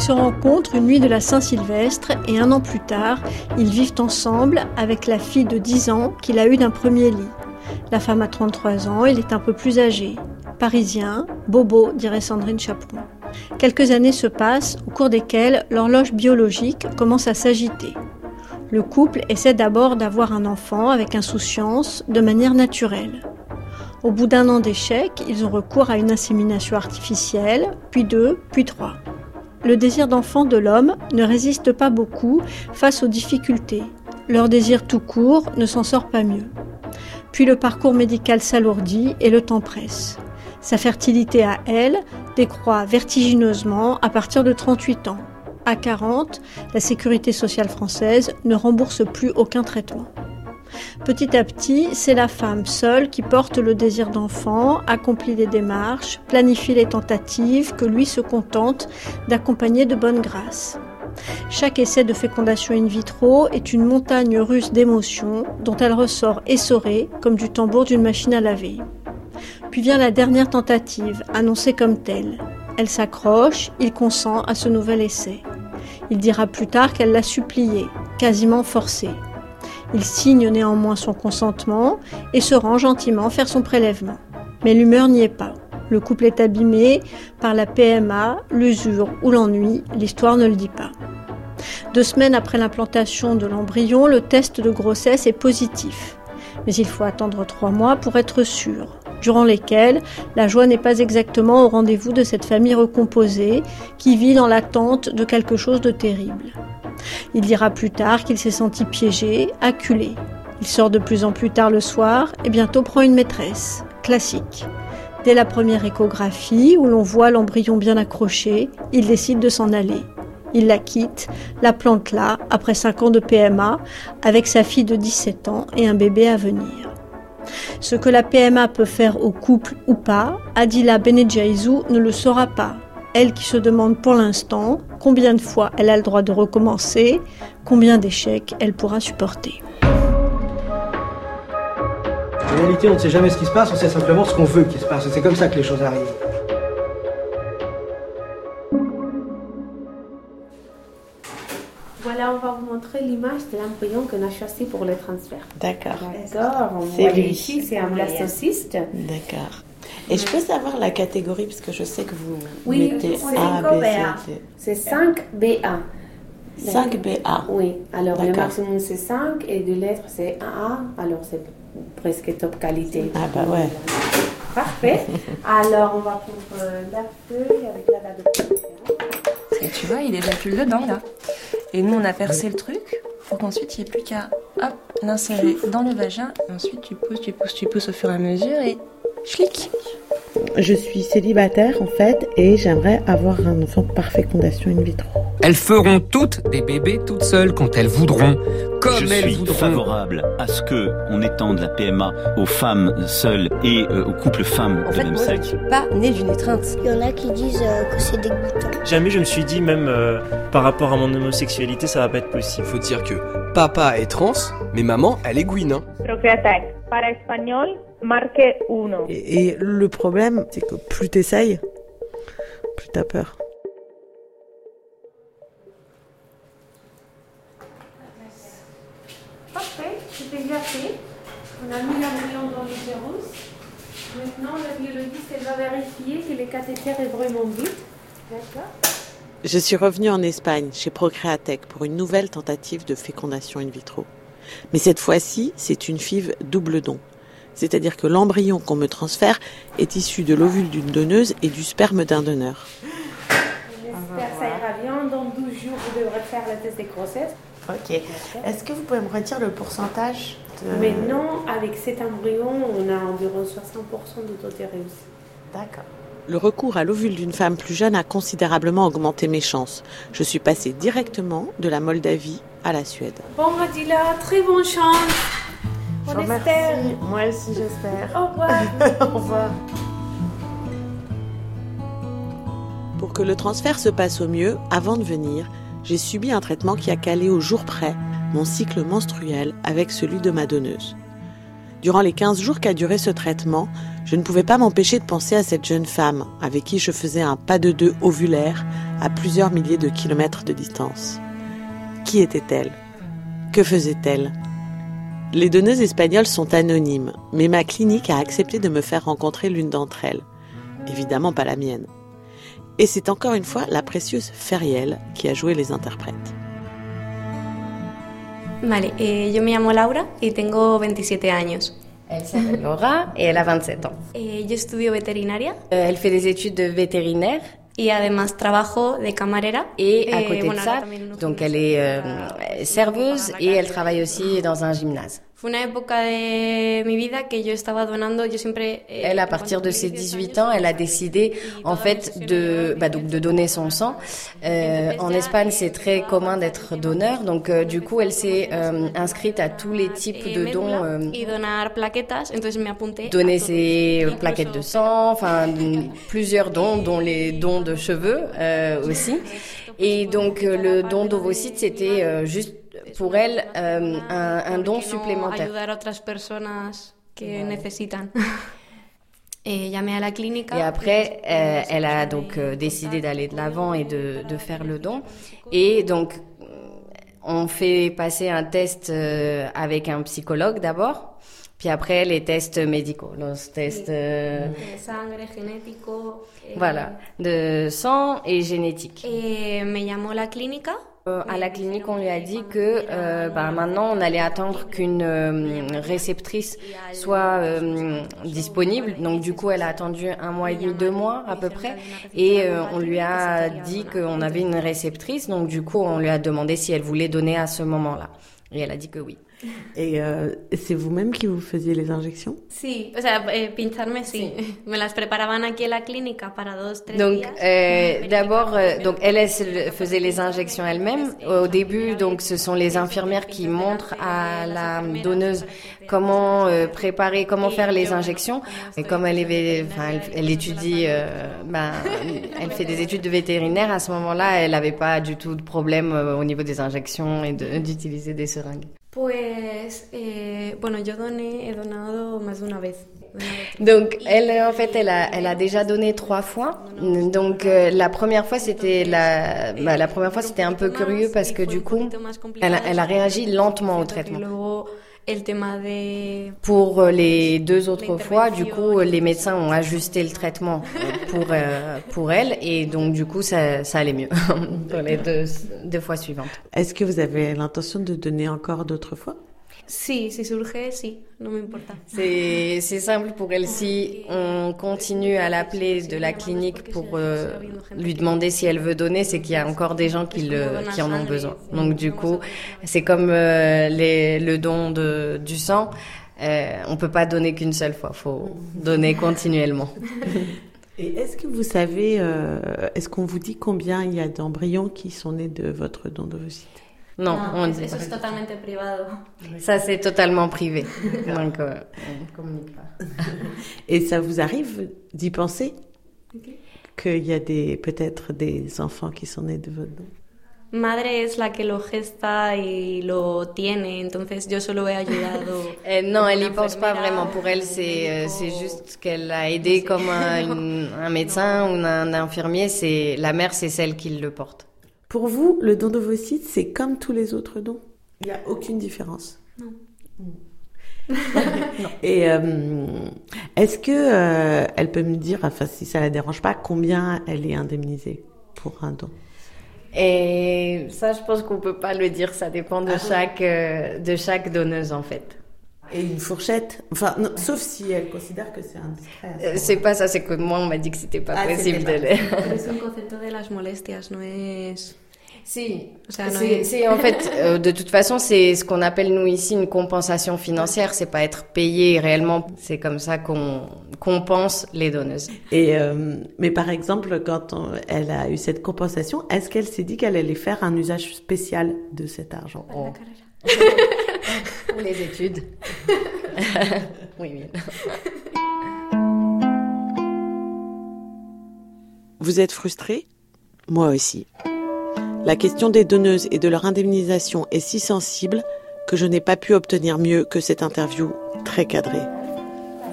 Se rencontrent une nuit de la Saint-Sylvestre et un an plus tard, ils vivent ensemble avec la fille de 10 ans qu'il a eue d'un premier lit. La femme a 33 ans, il est un peu plus âgé. Parisien, bobo, dirait Sandrine Chaperon. Quelques années se passent, au cours desquelles l'horloge biologique commence à s'agiter. Le couple essaie d'abord d'avoir un enfant avec insouciance, de manière naturelle. Au bout d'un an d'échec, ils ont recours à une insémination artificielle, puis deux, puis trois. Le désir d'enfant de l'homme ne résiste pas beaucoup face aux difficultés. Leur désir tout court ne s'en sort pas mieux. Puis le parcours médical s'alourdit et le temps presse. Sa fertilité à elle décroît vertigineusement à partir de 38 ans. À 40, la sécurité sociale française ne rembourse plus aucun traitement. Petit à petit, c'est la femme seule qui porte le désir d'enfant, accomplit les démarches, planifie les tentatives, que lui se contente d'accompagner de bonne grâce. Chaque essai de fécondation in vitro est une montagne russe d'émotions dont elle ressort essorée comme du tambour d'une machine à laver. Puis vient la dernière tentative, annoncée comme telle. Elle s'accroche, il consent à ce nouvel essai. Il dira plus tard qu'elle l'a supplié, quasiment forcé. Il signe néanmoins son consentement et se rend gentiment faire son prélèvement. Mais l'humeur n'y est pas. Le couple est abîmé par la PMA, l'usure ou l'ennui, l'histoire ne le dit pas. Deux semaines après l'implantation de l'embryon, le test de grossesse est positif. Mais il faut attendre trois mois pour être sûr, durant lesquels la joie n'est pas exactement au rendez-vous de cette famille recomposée qui vit dans l'attente de quelque chose de terrible. Il dira plus tard qu'il s'est senti piégé, acculé. Il sort de plus en plus tard le soir et bientôt prend une maîtresse. Classique. Dès la première échographie, où l'on voit l'embryon bien accroché, il décide de s'en aller. Il la quitte, la plante là, après 5 ans de PMA, avec sa fille de 17 ans et un bébé à venir. Ce que la PMA peut faire au couple ou pas, Adila Benedjaizou ne le saura pas. Elle qui se demande pour l'instant combien de fois elle a le droit de recommencer, combien d'échecs elle pourra supporter. En réalité, on ne sait jamais ce qui se passe, on sait simplement ce qu'on veut qu'il se passe. C'est comme ça que les choses arrivent. Voilà, on va vous montrer l'image de l'embryon qu'on a choisi pour le transfert. D'accord. D'accord, on C'est lui. ici, c'est un blastocyste. D'accord. Et je peux savoir la catégorie parce que je sais que vous Oui, mettez c'est A, B, BA. C, D. C'est 5 BA. 5 BA. Oui, alors le maximum c'est 5 et de lettres c'est 1A, alors c'est presque top qualité. Ah bah ouais. Parfait. Alors on va prendre euh, la feuille avec la date de. Et tu vois, il est déjà plus dedans là. Et nous, on a percé le truc pour qu'ensuite il n'y ait plus qu'à hop, l'insérer dans le vagin. Et ensuite, tu pousses, tu pousses, tu pousses au fur et à mesure et schlick. Je suis célibataire en fait et j'aimerais avoir un enfant par fécondation in vitro. Elles feront toutes des bébés toutes seules quand elles voudront, comme Je elles suis voudront. favorable à ce que on étende la PMA aux femmes seules et euh, aux couples femmes En de fait, même moi, je ne sexe. suis pas née d'une étreinte. Il y en a qui disent euh, que c'est dégoûtant. Jamais je me suis dit, même euh, par rapport à mon homosexualité, ça va pas être possible. Faut dire que papa est trans, mais maman, elle est Gwyn. Hein. Para espagnol, marque 1. Et, et le problème, c'est que plus t'essayes, plus t'as peur. Parfait, c'est déjà fait. On a mis l'embryon dans l'utérus. Maintenant, le biologiste elle va vérifier que le cathéter est vraiment vide. D'accord Je suis revenue en Espagne, chez Procreatec, pour une nouvelle tentative de fécondation in vitro. Mais cette fois-ci, c'est une FIV double don. C'est-à-dire que l'embryon qu'on me transfère est issu de l'ovule d'une donneuse et du sperme d'un donneur. J'espère que ça ira bien. Dans 12 jours, vous devrez faire le test de grossesse. Ok. Est-ce que vous pouvez me redire le pourcentage de... Maintenant, avec cet embryon, on a environ 60% de taux de réussite. D'accord. Le recours à l'ovule d'une femme plus jeune a considérablement augmenté mes chances. Je suis passée directement de la Moldavie à la Suède. Bon, Adila, très bonne chance. On Je espère. remercie. Moi aussi, j'espère. Au revoir. Au revoir. Pour que le transfert se passe au mieux, avant de venir, j'ai subi un traitement qui a calé au jour près mon cycle menstruel avec celui de ma donneuse. Durant les 15 jours qu'a duré ce traitement, je ne pouvais pas m'empêcher de penser à cette jeune femme avec qui je faisais un pas de deux ovulaire à plusieurs milliers de kilomètres de distance. Qui était-elle? Que faisait-elle? Les donneuses espagnoles sont anonymes, mais ma clinique a accepté de me faire rencontrer l'une d'entre elles. Évidemment pas la mienne. Et c'est encore une fois la précieuse Feriel qui a joué les interprètes. Vale, eh, yo me llamo Laura y tengo 27 años. Elle s'appelle Laura et elle a 27 ans. Eh, yo estudio veterinaria. Euh, elle fait des études de vétérinaire. Y además trabajo de camarera. Et à Eh, côté de ça, donc elle est euh, serveuse et elle travaille aussi dans un gymnase. Fue una época de mi vida que yo estaba donando, yo siempre... eh, Elle, à partir de ses 18 ans, elle a décidé en fait de, bah, donc, de donner son sang. Euh, en Espagne, c'est très commun d'être donneur, donc euh, du coup, elle s'est euh, inscrite à tous les types eh, de dons. euh, donner ses plaquettes de sang, enfin plusieurs dons, dont les dons de cheveux euh, aussi. Et donc le don d'ovocytes, c'était euh, juste pour elle euh, un, un don supplémentaire. que necesitan. Eh, la clínica. Et après, euh, elle a donc euh, décidé d'aller de l'avant et de, de faire le don. Et donc, on fait passer un test avec un psychologue d'abord, puis après les tests médicaux, los tests, euh, eh, voilà, de sang et génétique. eh, me llamó la clínica. À la clinique, on lui a dit que euh, bah, maintenant, on allait attendre qu'une euh, réceptrice soit euh, disponible. Donc, du coup, elle a attendu un mois et demi, deux mois à peu près. Et on lui a dit qu'on avait une réceptrice. Donc, du coup, on lui a demandé si elle voulait donner à ce moment-là. Et elle a dit que oui. Et euh, c'est vous-même qui vous faisiez les injections? Sí, o sea, eh, pincharme sí. Me las preparaban aquí en la clínica para dos, tres Donc días. euh, d'abord, euh, donc se- faisait les injections elle-même. Au début, donc ce sont les infirmières qui montrent à la donneuse comment euh, préparer, comment faire les injections. Et comme elle, est, enfin, elle, elle étudie, euh, ben, elle fait des études de vétérinaire. À ce moment-là, elle n'avait pas du tout de problème euh, au niveau des injections et de- d'utiliser des seringues. Pues, eh, bueno, yo doné, he donado más de una vez. Donc, elle, en fait, elle a, elle a déjà donné trois fois. Donc, euh, la première fois, c'était la, bah, la première fois, c'était un peu curieux parce que du coup, elle a, elle a réagi lentement au traitement. De... Pour euh, les deux autres fois, du coup, les médecins ont ajusté le traitement euh, pour, euh, pour elle. Et donc, du coup, ça, ça allait mieux pour les deux, deux fois suivantes. Est-ce que vous avez l'intention de donner encore d'autres fois? Sí, si surge, sí, no me importa. C'est c'est simple pour elle. Si on continue à l'appeler de la clinique pour euh, lui demander si elle veut donner, c'est qu'il y a encore des gens qui, le, qui en ont besoin. Donc du coup, c'est comme euh, les, le don de, du sang. Euh, on peut pas donner qu'une seule fois. faut donner continuellement. Et est-ce que vous savez, euh, est-ce qu'on vous dit combien il y a d'embryons qui sont nés de votre don d'ovocytes Non, on eso, dit eso pas. es totalmente privado. Ça, c'est totalement privé. Donc, euh, on communique pas. Et ça vous arrive d'y penser? Qu'il y a des peut-être des enfants qui sont nés de votre don Madre es la que lo gesta y lo tiene, entonces yo solo he ayudado. Euh, non, elle y pense pas vraiment. Pour elle, c'est euh, c'est juste qu'elle a aidé comme un, une- un médecin ou un infirmier. C'est la mère, c'est celle qui le porte. Pour vous, le don d'ovocytes, c'est comme tous les autres dons? Il n'y a aucune différence? Non. Et euh, est-ce que euh, elle peut me dire, enfin si ça la dérange pas, combien elle est indemnisée pour un don? Et ça, je pense qu'on peut pas le dire. Ça dépend de chaque euh, de chaque donneuse en fait. Et une fourchette Enfin, non, sauf si elle considère que c'est indiscret. Euh, C'est pas ça. C'est que moi, on m'a dit que c'était pas Ah, possible de pas le. Es un concepto de las molestias, no es... Si, c'est es- c'est- en fait, euh, de toute façon, c'est ce qu'on appelle nous ici une compensation financière. C'est pas être payé réellement. C'est comme ça qu'on compense les donneuses. Et euh, mais par exemple, quand on- elle a eu cette compensation, est-ce qu'elle s'est dit qu'elle allait faire un usage spécial de cet argent? Oh. Pour les études. oui, oui. Vous êtes frustré? Moi aussi. La question des donneuses et de leur indemnisation est si sensible que je n'ai pas pu obtenir mieux que cette interview très cadré.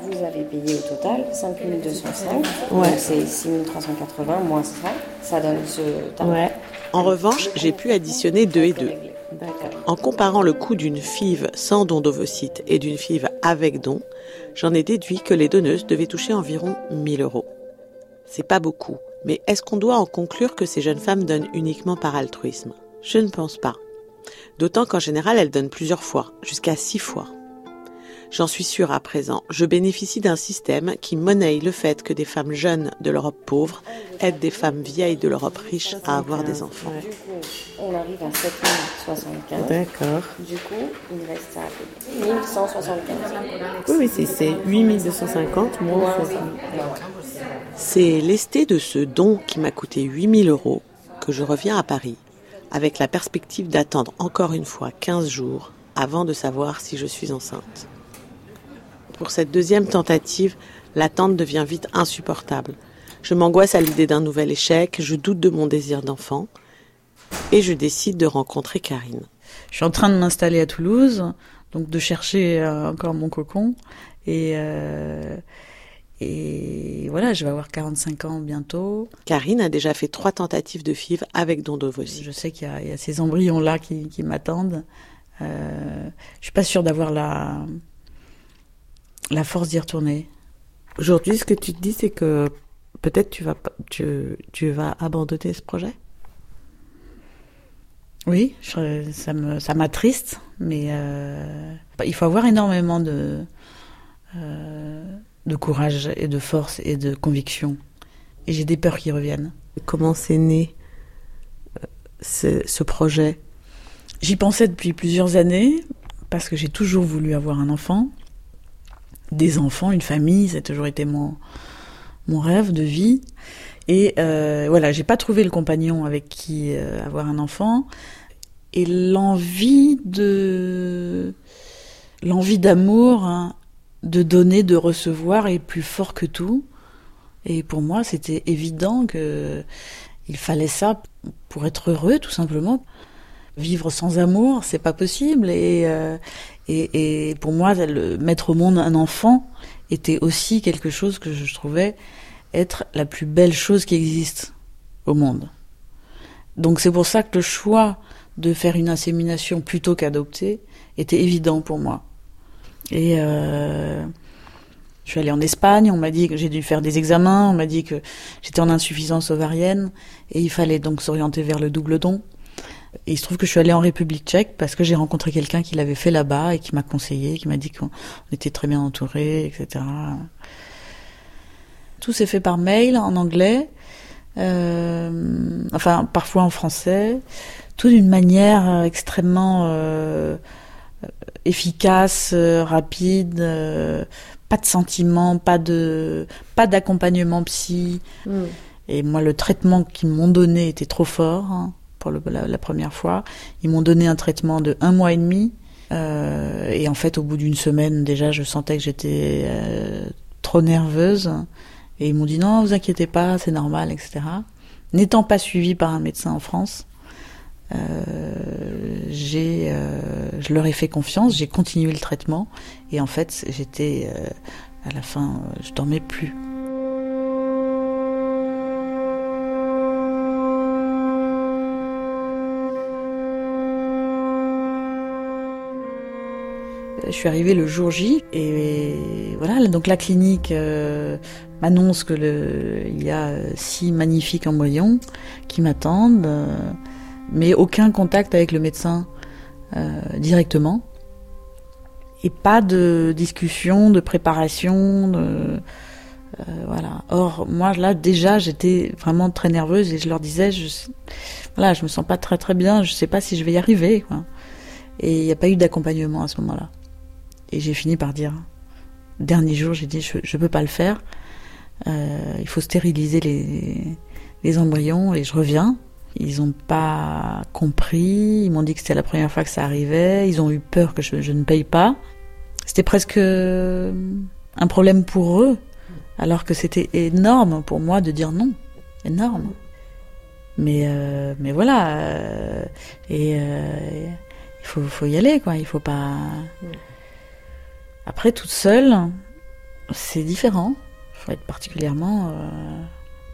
Vous avez payé au total 5205. Ouais. Donc c'est 6380 moins ça. Ça donne ce tarif. Ouais. En revanche, j'ai pu additionner deux et deux. En comparant le coût d'une FIV sans don d'ovocytes et d'une FIV avec don, j'en ai déduit que les donneuses devaient toucher environ 1000 euros. C'est pas beaucoup, mais est-ce qu'on doit en conclure que ces jeunes femmes donnent uniquement par altruisme? Je ne pense pas. D'autant qu'en général, elles donnent plusieurs fois, jusqu'à six fois. J'en suis sûre à présent, je bénéficie d'un système qui monnaie le fait que des femmes jeunes de l'Europe pauvre aident des femmes vieilles de l'Europe riche à avoir des enfants. Du coup, on arrive à 7075. D'accord. Du coup, il reste à payer 1175. Oui, oui, c'est- c'est 8250 moins Moins 60. ça. Voilà. C'est lesté de ce don qui m'a coûté 8000 euros que je reviens à Paris, avec la perspective d'attendre encore une fois 15 jours avant de savoir si je suis enceinte. Pour cette deuxième tentative, l'attente devient vite insupportable. Je m'angoisse à l'idée d'un nouvel échec, je doute de mon désir d'enfant, et je décide de rencontrer Karine. Je suis en train de m'installer à Toulouse, donc de chercher euh, encore mon cocon. Et, euh, et voilà, je vais avoir 45 ans bientôt. Karine a déjà fait trois tentatives de FIV avec don d'ovocytes. Je sais qu'il y, a- il y a ces embryons-là qui, qui m'attendent. Euh, je suis pas sûre d'avoir la, la force d'y retourner. Aujourd'hui, ce que tu te dis, c'est que peut-être tu vas, tu, tu vas abandonner ce projet? Oui, je- ça me ça m'attriste, mais euh, il faut avoir énormément de euh, de courage et de force et de conviction. Et j'ai des peurs qui reviennent. Comment c'est né euh, ce, ce projet? J'y pensais depuis plusieurs années parce que j'ai toujours voulu avoir un enfant, des enfants, une famille, ça a toujours été mon mon rêve de vie. Et euh, voilà, j'ai pas trouvé le compagnon avec qui euh, avoir un enfant. Et l'envie de l'envie d'amour, hein, de donner, de recevoir est plus fort que tout. Et pour moi, c'était évident que il fallait ça pour être heureux, tout simplement. Vivre sans amour, c'est pas possible. Et, euh, pour moi, mettre au monde un enfant était aussi quelque chose que je trouvais être la plus belle chose qui existe au monde. Donc c'est pour ça que le choix de faire une insémination plutôt qu'adopter était évident pour moi. Et euh, je suis allée en Espagne, on m'a dit que j'ai dû faire des examens, on m'a dit que j'étais en insuffisance ovarienne et il fallait donc s'orienter vers le double don. Et il se trouve que je suis allée en République tchèque parce que j'ai rencontré quelqu'un qui l'avait fait là-bas et qui m'a conseillé, qui m'a dit qu'on était très bien entouré, etc. Tout s'est fait par mail en anglais, euh, enfin parfois en français, tout d'une manière euh, extrêmement euh, efficace, rapide, euh, pas de sentiments, pas de pas d'accompagnement psy. Mm. Et moi, le traitement qu'ils m'ont donné était trop fort hein, la, première fois. Ils m'ont donné un traitement de un mois et demi. Euh, et en fait, au bout d'une semaine, déjà, je sentais que j'étais euh, trop nerveuse. Et ils m'ont dit non, vous inquiétez pas, c'est normal, etc. N'étant pas suivie par un médecin en France, euh, j'ai, je leur ai fait confiance, j'ai continué le traitement. Et en fait, j'étais, à la fin, je dormais plus. Je suis arrivée le jour J et voilà donc la clinique euh, m'annonce que le, il y a six magnifiques embryons qui m'attendent, euh, mais aucun contact avec le médecin euh, directement et pas de discussion, de préparation, voilà. Or moi là déjà j'étais vraiment très nerveuse et je leur disais je, voilà je me sens pas très très bien, je sais pas si je vais y arriver. Et il n'y a pas eu d'accompagnement à ce moment-là. Et j'ai fini par dire, dernier jour, j'ai dit, je ne peux pas le faire. Euh, il faut stériliser les, embryons et je reviens. Ils n'ont pas compris. Ils m'ont dit que c'était la première fois que ça arrivait. Ils ont eu peur que je, ne paye pas. C'était presque un problème pour eux, alors que c'était énorme pour moi de dire non. Énorme. Mais, euh, mais voilà. Euh, et il faut, y aller, quoi. Il faut pas. Après, toute seule, c'est différent. Il faut être particulièrement euh,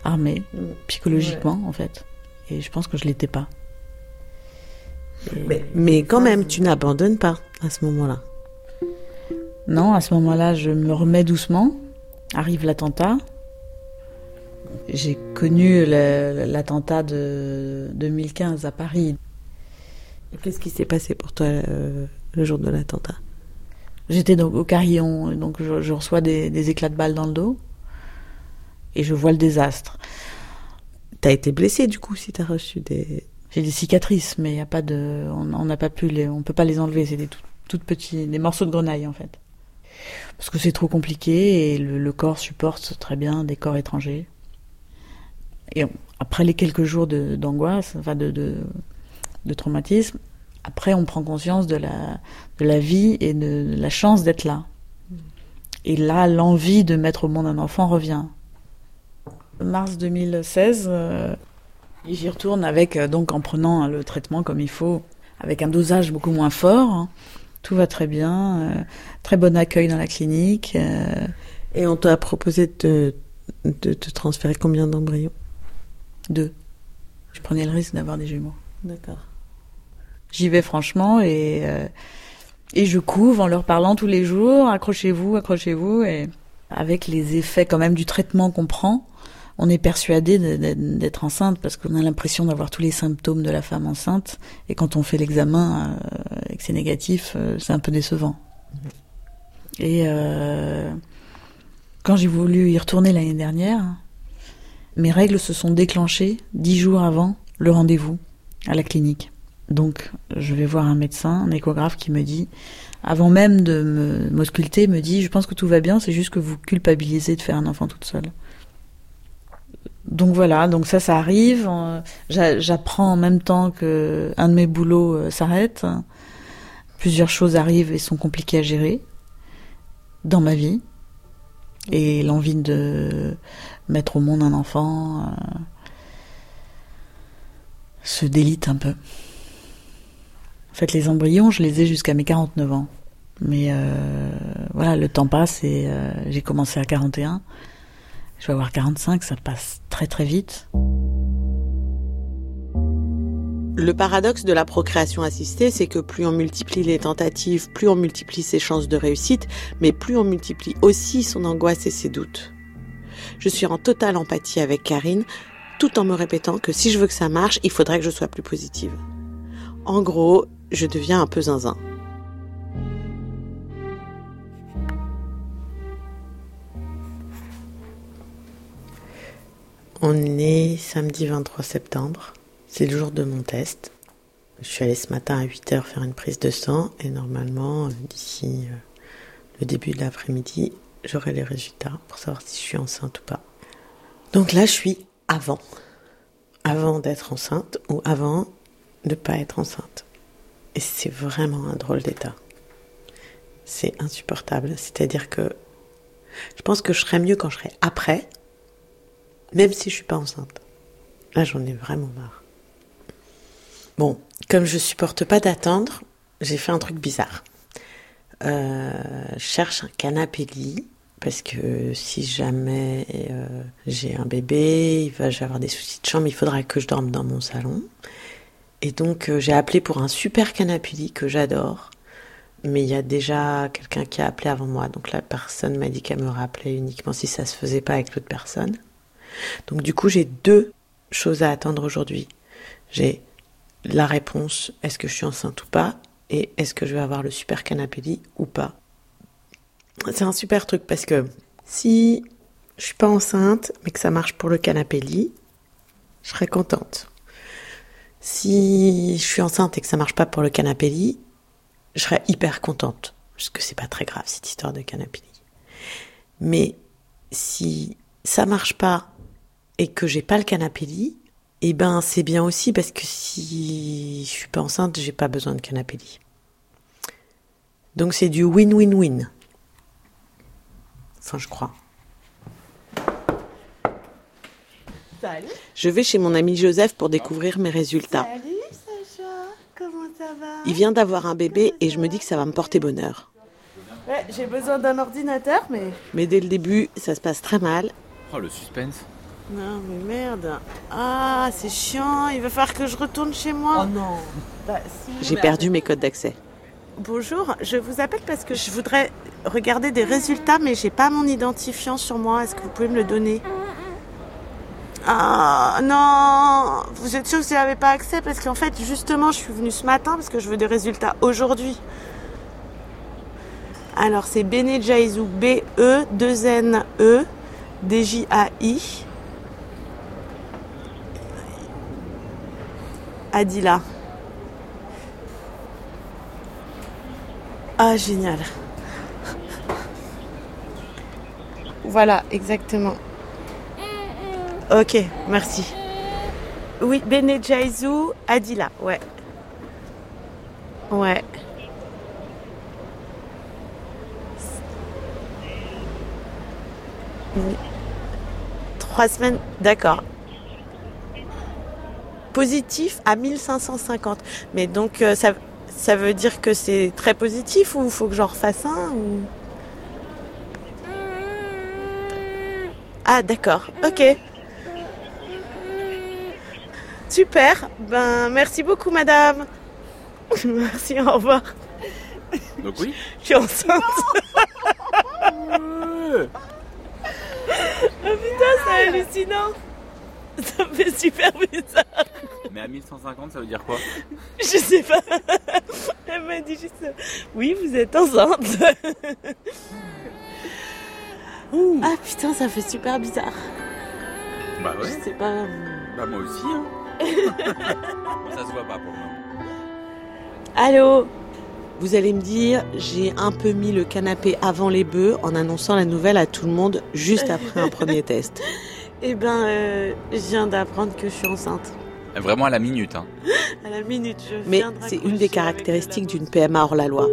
armé, psychologiquement, en fait. Et je pense que je l'étais pas. Mais, mais quand même, tu n'abandonnes pas à ce moment-là. Non, à ce moment-là, je me remets doucement. Arrive l'attentat. J'ai connu l'attentat de 2015 à Paris. Qu'est-ce qui s'est passé pour toi euh, le jour de l'attentat? J'étais donc au carillon, donc je, reçois des, éclats de balles dans le dos et je vois le désastre. T'as été blessé du coup si t'as reçu des. J'ai des cicatrices, mais y a pas de, on n'a pas pu les, on peut pas les enlever. C'est des tout, toutes petits, des morceaux de grenaille en fait, parce que c'est trop compliqué et le, corps supporte très bien des corps étrangers. Et après les quelques jours d'angoisse, enfin de, de traumatisme, après on prend conscience de la, de la vie et de la chance d'être là. Et là, l'envie de mettre au monde un enfant revient. Mars 2016, euh, j'y retourne avec, euh, donc en prenant le traitement comme il faut, avec un dosage beaucoup moins fort. hein. Tout va très bien, euh, très bon accueil dans la clinique. euh, Et on t'a proposé de, de te transférer combien d'embryons? Deux. Je prenais le risque d'avoir des jumeaux. D'accord. J'y vais franchement et, euh, et je couvre en leur parlant tous les jours, accrochez-vous, accrochez-vous. Et avec les effets quand même du traitement qu'on prend, on est persuadé d'être enceinte parce qu'on a l'impression d'avoir tous les symptômes de la femme enceinte. Et quand on fait l'examen euh, et que c'est négatif, euh, c'est un peu décevant. Et euh, quand j'ai voulu y retourner l'année dernière, mes règles se sont déclenchées dix jours avant le rendez-vous à la clinique. Donc, je vais voir un médecin, un échographe qui me dit, avant même de m'ausculter, me dit, je pense que tout va bien, c'est juste que vous culpabilisez de faire un enfant toute seule. Donc voilà, donc ça, ça arrive. euh, j'a- J'apprends en même temps que un de mes boulots euh, s'arrête. Plusieurs choses arrivent et sont compliquées à gérer dans ma vie. Et l'envie de mettre au monde un enfant euh, se délite un peu. En fait, les embryons, je les ai jusqu'à mes 49 ans. Mais euh, voilà, le temps passe et euh, j'ai commencé à 41. Je vais avoir 45, ça passe très très vite. Le paradoxe de la procréation assistée, c'est que plus on multiplie les tentatives, plus on multiplie ses chances de réussite, mais plus on multiplie aussi son angoisse et ses doutes. Je suis en totale empathie avec Karine, tout en me répétant que si je veux que ça marche, il faudrait que je sois plus positive. En gros, je deviens un peu zinzin. On est samedi 23 septembre. C'est le jour de mon test. Je suis allée ce matin à 8h faire une prise de sang et normalement, euh, d'ici euh, le début de l'après-midi, j'aurai les résultats pour savoir si je suis enceinte ou pas. Donc là, je suis avant. Avant d'être enceinte ou avant de pas être enceinte. Et c'est vraiment un drôle d'état. C'est insupportable. C'est-à-dire que je pense que je serais mieux quand je serai après, même si je suis pas enceinte. Là, j'en ai vraiment marre. Bon, comme je supporte pas d'attendre, j'ai fait un truc bizarre. Euh, je cherche un canapé lit parce que si jamais euh, j'ai un bébé, va j'ai avoir des soucis de chambre, il faudra que je dorme dans mon salon. Et donc euh, j'ai appelé pour un super canapé lit que j'adore, mais il y a déjà quelqu'un qui a appelé avant moi, donc la personne m'a dit qu'elle me rappelait uniquement si ça se faisait pas avec l'autre personne. Donc du coup j'ai deux choses à attendre aujourd'hui. J'ai la réponse est-ce que je suis enceinte ou pas? Et est-ce que je vais avoir le super canapé lit ou pas? C'est un super truc parce que si je suis pas enceinte mais que ça marche pour le canapé lit, je serais contente. Si je suis enceinte et que ça marche pas pour le canapé lit, je serais hyper contente parce que c'est pas très grave cette histoire de canapé lit. Mais si ça marche pas et que j'ai pas le canapé lit, eh ben c'est bien aussi parce que si je suis pas enceinte, j'ai pas besoin de canapé lit. Donc c'est du win-win-win. Enfin, je crois. Salut. Je vais chez mon ami Joseph pour découvrir mes résultats. Salut Sacha, comment ça va? Il vient d'avoir un bébé et je me dis que ça va me porter bonheur. Ouais, j'ai besoin d'un ordinateur, mais. Mais dès le début, ça se passe très mal. Oh, le suspense. Non, mais merde. Ah, c'est chiant. Il va falloir que je retourne chez moi. Oh non. Bah, si, J'ai perdu mes codes d'accès. Bonjour, je vous appelle parce que je voudrais regarder des résultats, mais j'ai pas mon identifiant sur moi. Est-ce que vous pouvez me le donner? Ah non Vous êtes sûr que vous n'avez pas accès? Parce qu'en fait, justement, je suis venue ce matin parce que je veux des résultats aujourd'hui. Alors, c'est Benejaizu, B-E, 2-N-E, D-J-A-I. Adila. Ah, génial. Voilà, exactement. Ok, merci. Oui, Benejaizu, Adila, ouais. Ouais. Trois semaines, d'accord. Positif à 1550. Mais donc, euh, ça, ça veut dire que c'est très positif ou faut que j'en refasse un. Ah, d'accord. Ok. Super. Ben, merci beaucoup, madame. merci, au revoir. Donc oui Je suis enceinte. Oh putain, c'est hallucinant. Ça me fait super bizarre. Mais à 1150, ça veut dire quoi? Je sais pas. Elle m'a dit juste Oui, vous êtes enceinte. Ah putain, ça fait super bizarre. Bah ouais. Je sais pas. Bah moi aussi, hein. Ça se voit pas pour moi. Allô? Vous allez me dire, j'ai un peu mis le canapé avant les bœufs en annonçant la nouvelle à tout le monde juste après un premier test. Eh ben, euh, je viens d'apprendre que je suis enceinte. Vraiment à la minute, hein. À la minute, je Mais viens c'est une des caractéristiques d'une PMA hors la loi.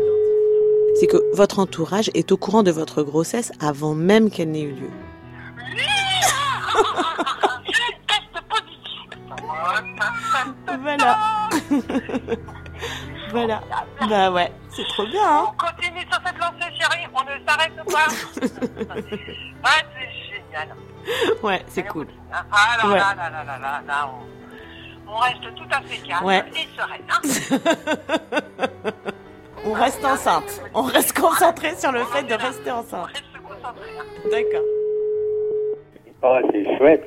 C'est que votre entourage est au courant de votre grossesse avant même qu'elle n'ait eu lieu. Voilà. voilà. Bah ouais, c'est trop bien, hein On continue sur cette lancée, chérie. On ne s'arrête pas. ouais, c'est génial. Ouais, c'est cool. Ah là Ouais. là là là là là là, on, on reste tout à fait calme Ouais. et sereine. hein. On reste enceinte. On reste concentré sur le fait de rester enceinte. D'accord. Oh, c'est chouette.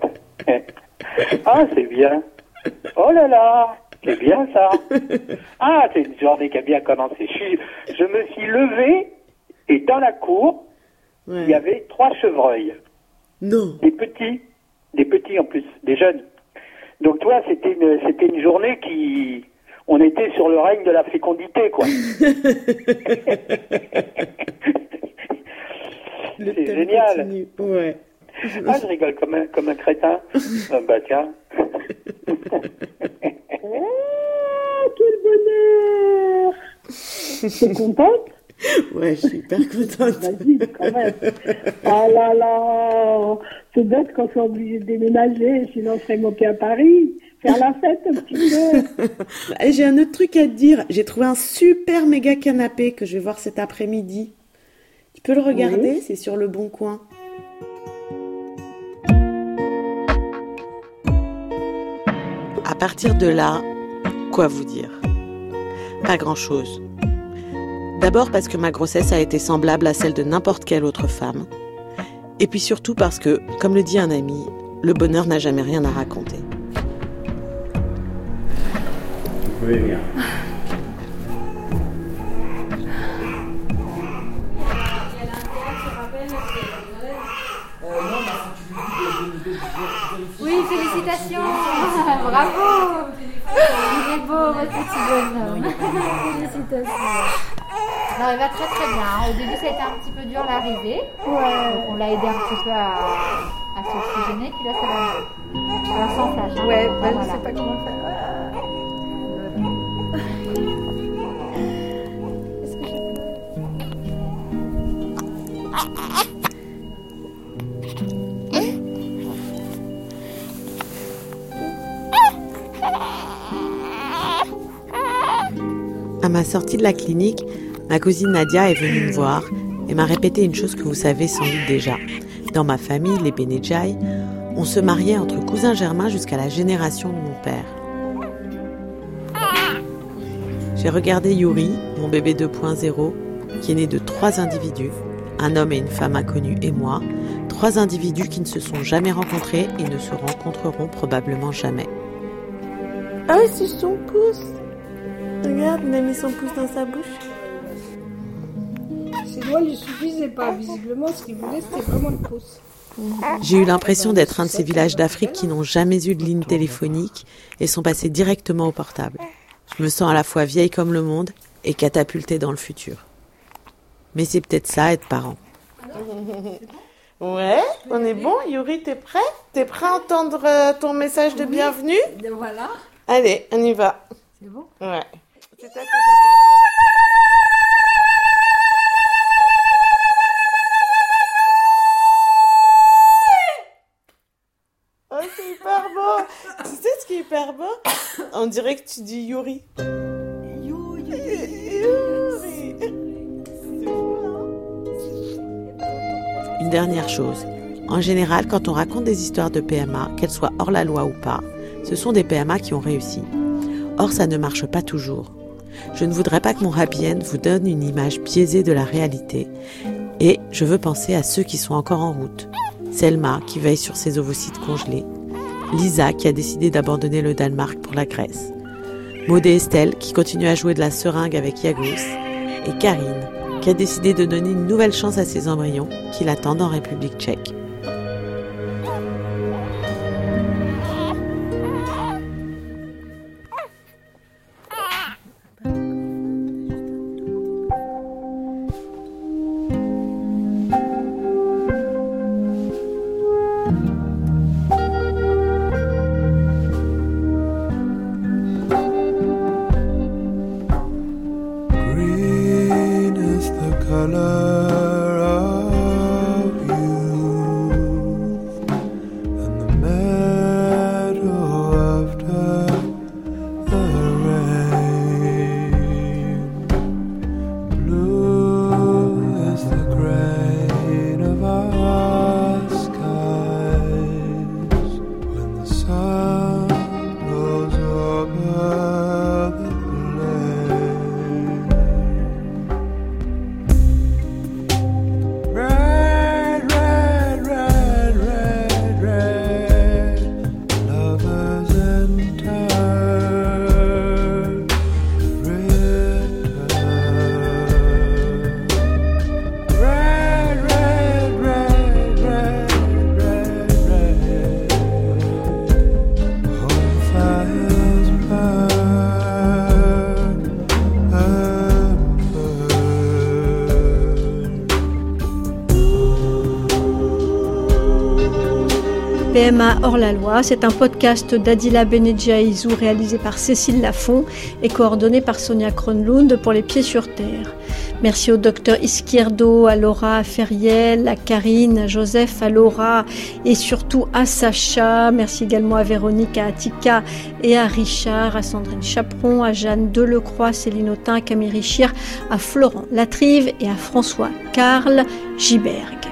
ah, c'est bien. Oh là là, c'est bien ça. Ah, c'est une journée qui a bien commencé. Je, suis- je me suis levé et dans la cour, il y avait trois chevreuils. Non. Des petits, des petits en plus, des jeunes. Donc toi, c'était une, c'était une journée qui, on était sur le règne de la fécondité, quoi. c'est génial. Ouais. Ah, je rigole comme un, comme un crétin. Ah, bah tiens. oh, quel bonheur T'es contente? Ouais, je suis hyper contente. Vas-y, quand même. Oh là là C'est bête qu'on soit obligé de déménager, sinon on serait monté à Paris. Faire la fête un petit peu. J'ai un autre truc à te dire. J'ai trouvé un super méga canapé que je vais voir cet après-midi. Tu peux le regarder, Oui. c'est sur le bon coin. Partir de là, quoi vous dire? Pas grand-chose. D'abord parce que ma grossesse a été semblable à celle de n'importe quelle autre femme. Et puis surtout parce que, comme le dit un ami, le bonheur n'a jamais rien à raconter. Oui, bien. Oui, félicitations Bravo Il est beau, votre petit bonhomme Félicitations Non, il va très très bien. Au début, ça a été un petit peu dur l'arrivée. Donc, on l'a aidé un petit peu à, à s'oxygéner, puis là, ça va mieux. Alors, sans flash. hein. Ouais, bah, je Voilà. sais pas comment faire. À ma sortie de la clinique, ma cousine Nadia est venue me voir et m'a répété une chose que vous savez sans doute déjà. Dans ma famille, les Benejai, on se mariait entre cousins germains jusqu'à la génération de mon père. J'ai regardé Yuri, mon bébé 2.0, qui est né de trois individus, un homme et une femme inconnus et moi, trois individus qui ne se sont jamais rencontrés et ne se rencontreront probablement jamais. Ah, c'est son pouce Regarde, il a mis son pouce dans sa bouche. Ses doigts lui suffisaient pas, visiblement, ce qu'il voulait, c'était vraiment le pouce. J'ai eu l'impression d'être un de ces villages d'Afrique qui n'ont jamais eu de ligne téléphonique et sont passés directement au portable. Je me sens à la fois vieille comme le monde et catapultée dans le futur. Mais c'est peut-être ça, être parent. Ouais, on est bon. Yuri, t'es prêt? T'es prêt à entendre euh, ton message de bienvenue? Voilà. Allez, on y va. C'est bon? Ouais. Oh, c'est hyper beau. Tu sais ce qui est hyper beau? On dirait que tu dis Yuri. Une dernière chose. En général, quand on raconte des histoires de PMA, qu'elles soient hors la loi ou pas, ce sont des PMA qui ont réussi. Or, ça ne marche pas toujours. Je ne voudrais pas que mon happy vous donne une image biaisée de la réalité. Et je veux penser à ceux qui sont encore en route. Selma, qui veille sur ses ovocytes congelés. Lisa, qui a décidé d'abandonner le Danemark pour la Grèce. Maud et Estelle, qui continuent à jouer de la seringue avec Yagos. Et Karine, qui a décidé de donner une nouvelle chance à ses embryons qui l'attendent en République tchèque. Hors la loi, c'est un podcast d'Adila Benedjaïzou réalisé par Cécile Lafont et coordonné par Sonia Kronlund pour Les Pieds sur Terre. Merci au docteur Izquierdo, à Laura Ferriel, à Karine, à Joseph, à Laura et surtout à Sacha. Merci également à Véronique, à Attika et à Richard, à Sandrine Chaperon, à Jeanne Delecroix, Céline Autin, à Camille Richir, à Florent Latrive et à François Karl Giberg.